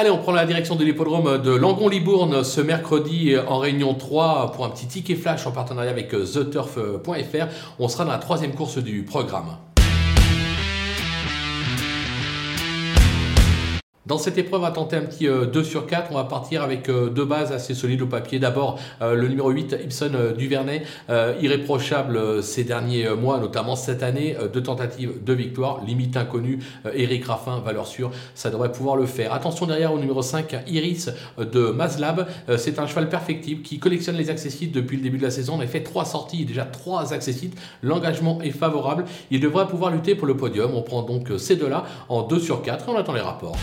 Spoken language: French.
Allez, on prend la direction de l'hippodrome de Langon-Libourne ce mercredi en réunion 3 pour un petit ticket flash en partenariat avec theturf.fr. On sera dans la troisième course du programme. Dans cette épreuve, on va tenter un petit 2 euh, sur 4. On va partir avec euh, deux bases assez solides au papier. D'abord, euh, le numéro 8, Ibson Duvernay, irréprochable ces derniers mois, notamment cette année, deux tentatives de victoire, limite inconnue. Eric Raffin, valeur sûre, ça devrait pouvoir le faire. Attention derrière au numéro 5, Iris de Mazlab. C'est un cheval perfectible qui collectionne les accessites depuis le début de la saison. On a fait trois sorties, déjà trois accessites. L'engagement est favorable. Il devrait pouvoir lutter pour le podium. On prend donc ces deux-là en 2 sur 4 et on attend les rapports.